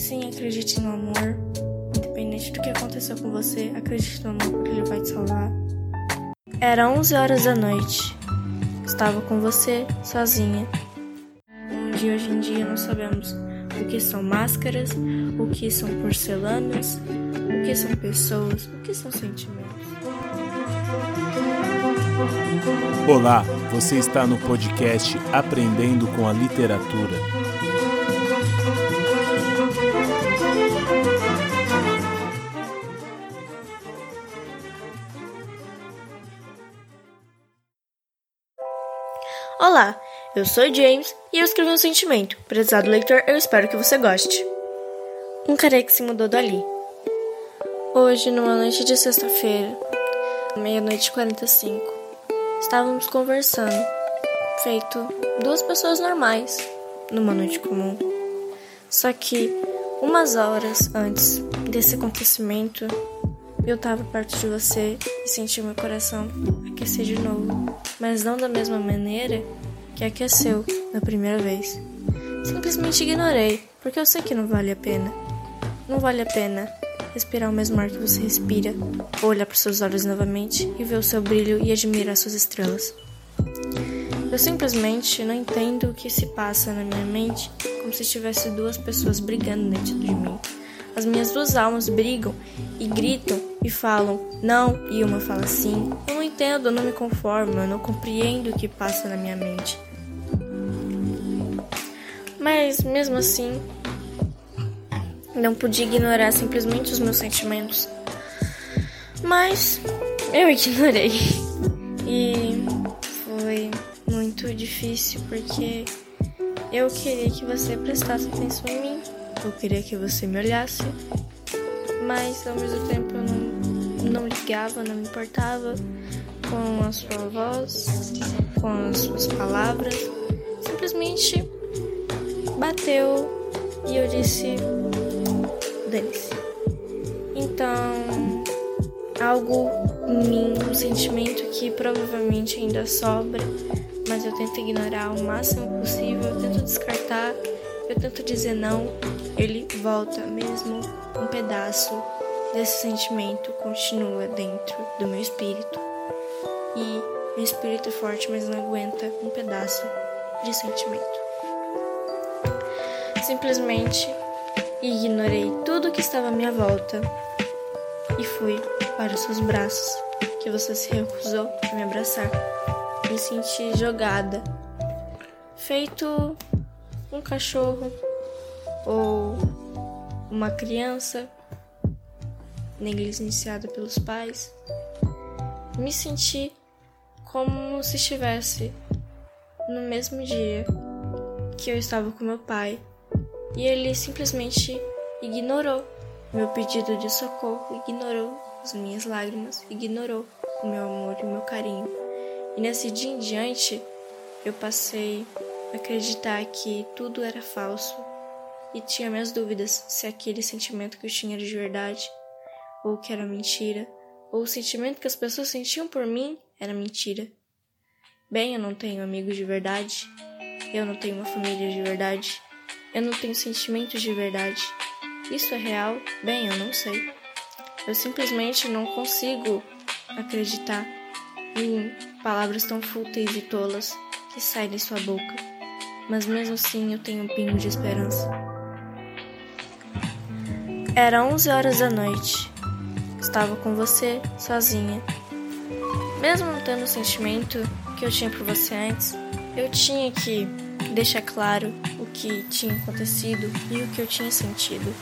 Sim, acredite no amor. Independente do que aconteceu com você, acredite no amor porque ele vai te salvar. Era 11 horas da noite. Estava com você, sozinha. Onde hoje em dia não sabemos o que são máscaras, o que são porcelanas, o que são pessoas, o que são sentimentos. Olá, você está no podcast Aprendendo com a Literatura. Eu sou James e eu escrevi um sentimento. Prezado leitor, eu espero que você goste. Um que se mudou dali. Hoje, numa noite de sexta-feira, meia-noite e 45, estávamos conversando, feito duas pessoas normais, numa noite comum. Só que, umas horas antes desse acontecimento, eu estava perto de você e senti meu coração aquecer de novo, mas não da mesma maneira que aqueceu na primeira vez. Simplesmente ignorei, porque eu sei que não vale a pena. Não vale a pena respirar o mesmo ar que você respira, ou olhar para seus olhos novamente e ver o seu brilho e admirar suas estrelas. Eu simplesmente não entendo o que se passa na minha mente, como se tivesse duas pessoas brigando dentro de mim. As minhas duas almas brigam e gritam e falam não, e uma fala sim. Eu não entendo, eu não me conformo, eu não compreendo o que passa na minha mente. Mas mesmo assim, não pude ignorar simplesmente os meus sentimentos. Mas eu ignorei. E foi muito difícil porque eu queria que você prestasse atenção em mim. Eu queria que você me olhasse. Mas ao mesmo tempo eu não, não ligava, não me importava com a sua voz, com as suas palavras. Simplesmente bateu e eu disse: dane-se. Então, algo em mim, um sentimento que provavelmente ainda sobra, mas eu tento ignorar o máximo possível, eu tento descartar, eu tento dizer não, ele volta mesmo um pedaço desse sentimento continua dentro do meu espírito. E meu espírito é forte, mas não aguenta um pedaço de sentimento. Simplesmente ignorei tudo que estava à minha volta e fui para os seus braços, que você se recusou a me abraçar. Me senti jogada, feito um cachorro ou uma criança negligenciada pelos pais. Me senti como se estivesse no mesmo dia que eu estava com meu pai e ele simplesmente ignorou meu pedido de socorro, ignorou as minhas lágrimas, ignorou o meu amor e o meu carinho. E nesse dia em diante, eu passei a acreditar que tudo era falso e tinha minhas dúvidas se aquele sentimento que eu tinha era de verdade ou que era mentira, ou o sentimento que as pessoas sentiam por mim era mentira. Bem, eu não tenho amigos de verdade, eu não tenho uma família de verdade, eu não tenho sentimentos de verdade. Isso é real? Bem, eu não sei. Eu simplesmente não consigo acreditar em palavras tão fúteis e tolas que saem de sua boca. Mas mesmo assim eu tenho um pingo de esperança. Era 11 horas da noite. Estava com você, sozinha. Mesmo não tendo o sentimento que eu tinha por você antes, eu tinha que deixar claro o que tinha acontecido e o que eu tinha sentido.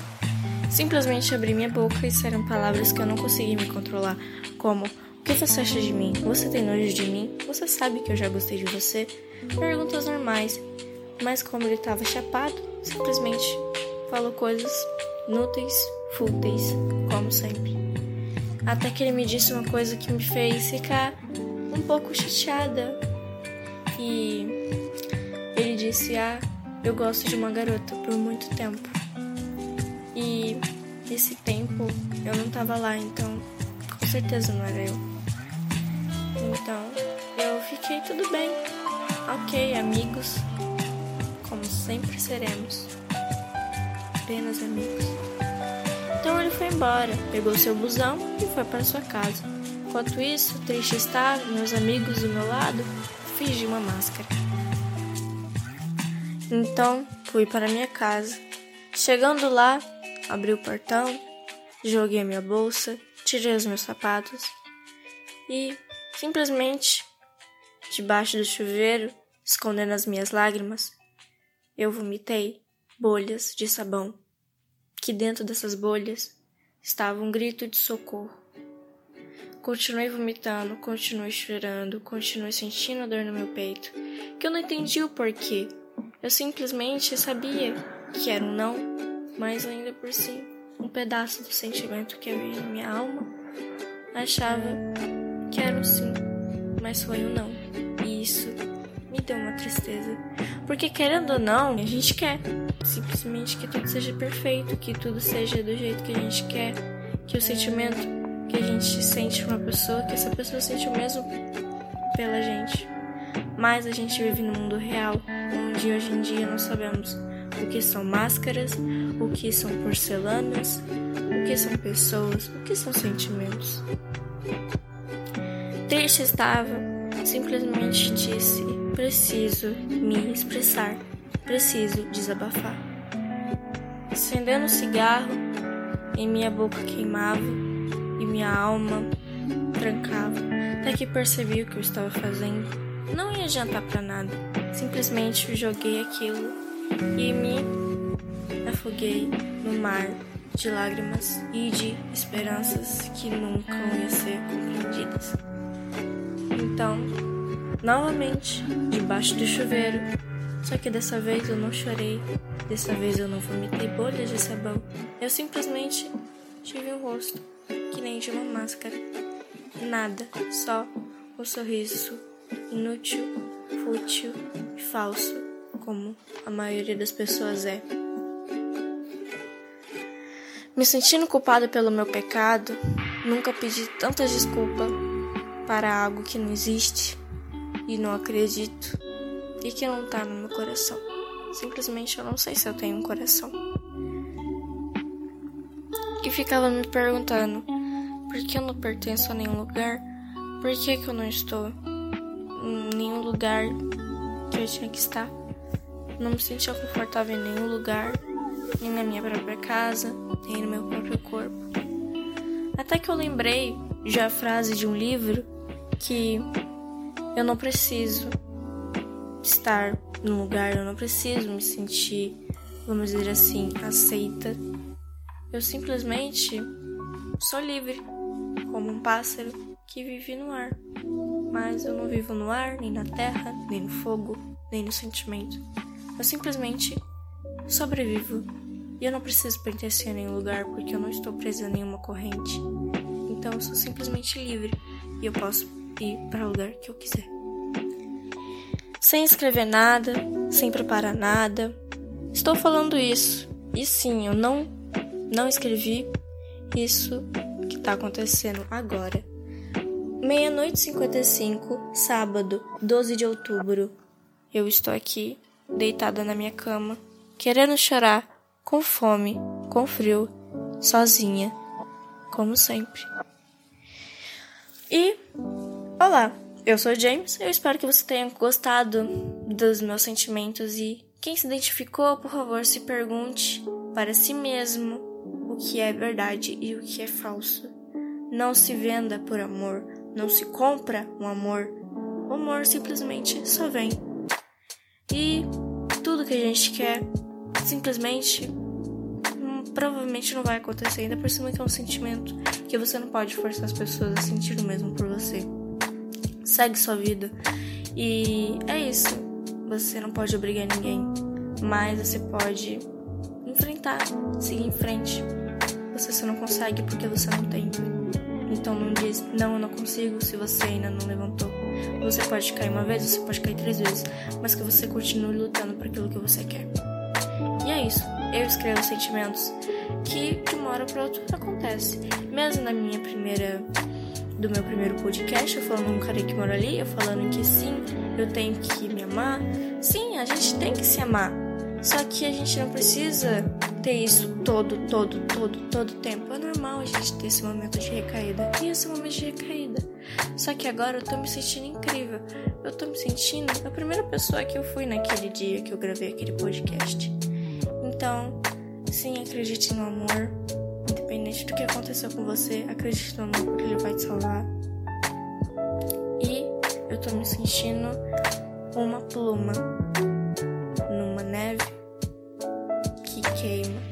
Simplesmente abri minha boca e saíram palavras que eu não consegui me controlar, como: O que você acha de mim? Você tem nojo de mim? Você sabe que eu já gostei de você? Perguntas normais, mas como ele estava chapado, simplesmente falou coisas inúteis, fúteis, como sempre. Até que ele me disse uma coisa que me fez ficar um pouco chateada. E ele disse: Ah, eu gosto de uma garota por muito tempo. E esse tempo eu não tava lá, então com certeza não era eu. Então eu fiquei tudo bem. Ok, amigos, como sempre seremos. apenas amigos. Então ele foi embora, pegou seu busão foi para sua casa. Enquanto isso, triste estava, meus amigos do meu lado, fingi uma máscara. Então fui para minha casa. Chegando lá, abri o portão, joguei minha bolsa, tirei os meus sapatos e simplesmente, debaixo do chuveiro, escondendo as minhas lágrimas, eu vomitei bolhas de sabão, que dentro dessas bolhas estava um grito de socorro. Continuei vomitando, continuei chorando, continuei sentindo dor no meu peito, que eu não entendi o porquê. Eu simplesmente sabia que era um não, mas ainda por cima, um pedaço do sentimento que havia em minha alma achava que era um sim, mas foi um não. E isso me deu uma tristeza. Porque querendo ou não, a gente quer simplesmente que tudo seja perfeito, que tudo seja do jeito que a gente quer, que o sentimento que a gente sente por uma pessoa, que essa pessoa sente o mesmo pela gente. Mas a gente vive no mundo real, onde hoje em dia nós sabemos o que são máscaras, o que são porcelanas, o que são pessoas, o que são sentimentos. Triste estava, simplesmente disse: preciso me expressar, preciso desabafar. Acendendo um cigarro, em minha boca queimava e minha alma trancava, até que percebi o que eu estava fazendo. Não ia adiantar para nada, simplesmente joguei aquilo e me afoguei no mar de lágrimas e de esperanças que nunca iam ser compreendidas. Então, novamente, debaixo do chuveiro, só que dessa vez eu não chorei, dessa vez eu não vomitei bolhas de sabão, eu simplesmente tive um rosto que nem de uma máscara. Nada, só o um sorriso inútil, fútil e falso, como a maioria das pessoas é. Me sentindo culpada pelo meu pecado, nunca pedi tantas desculpas para algo que não existe e não acredito e que não tá no meu coração. Simplesmente eu não sei se eu tenho um coração. E ficava me perguntando por que eu não pertenço a nenhum lugar, por que, que eu não estou em nenhum lugar que eu tinha que estar. Não me sentia confortável em nenhum lugar nem na minha própria casa, nem no meu próprio corpo. Até que eu lembrei de a frase de um livro que eu não preciso estar num lugar, eu não preciso me sentir, vamos dizer assim, aceita. Eu simplesmente sou livre, como um pássaro que vive no ar. Mas eu não vivo no ar, nem na terra, nem no fogo, nem no sentimento. Eu simplesmente sobrevivo e eu não preciso pertencer a nenhum lugar porque eu não estou presa a nenhuma corrente. Então eu sou simplesmente livre e eu posso ir para o lugar que eu quiser. Sem escrever nada, sem preparar nada. Estou falando isso. E sim, eu não não escrevi isso que está acontecendo agora. Meia-noite e 55, sábado, 12 de outubro. Eu estou aqui, deitada na minha cama, querendo chorar com fome, com frio, sozinha, como sempre. E olá, eu sou James. Eu espero que você tenha gostado dos meus sentimentos e quem se identificou, por favor, se pergunte para si mesmo o que é verdade e o que é falso. Não se venda por amor, não se compra um amor. O amor simplesmente só vem. E tudo que a gente quer simplesmente hum, provavelmente não vai acontecer, ainda por cima que é um sentimento que você não pode forçar as pessoas a sentir o mesmo por você. Segue sua vida. E é isso. Você não pode obrigar ninguém, mas você pode enfrentar, seguir em frente. Você só não consegue porque você não tem. Então não diz, não, eu não consigo se você ainda não levantou. Você pode cair uma vez, você pode cair três vezes, mas que você continue lutando por aquilo que você quer. E é isso. Eu escrevo sentimentos que de uma hora para outra acontece. Mesmo na minha primeira do meu primeiro podcast, eu falando um cara que mora ali, eu falando que sim, eu tenho que me amar. Sim, a gente tem que se amar. Só que a gente não precisa ter isso todo, todo, todo, todo tempo. É normal a gente ter esse momento de recaída. E esse momento de recaída. Só que agora eu tô me sentindo incrível. Eu tô me sentindo a primeira pessoa que eu fui naquele dia que eu gravei aquele podcast. Então, sim, acredite no amor independente do que aconteceu com você, acredite no amor que ele vai te salvar. E eu tô me sentindo uma pluma numa neve que queima.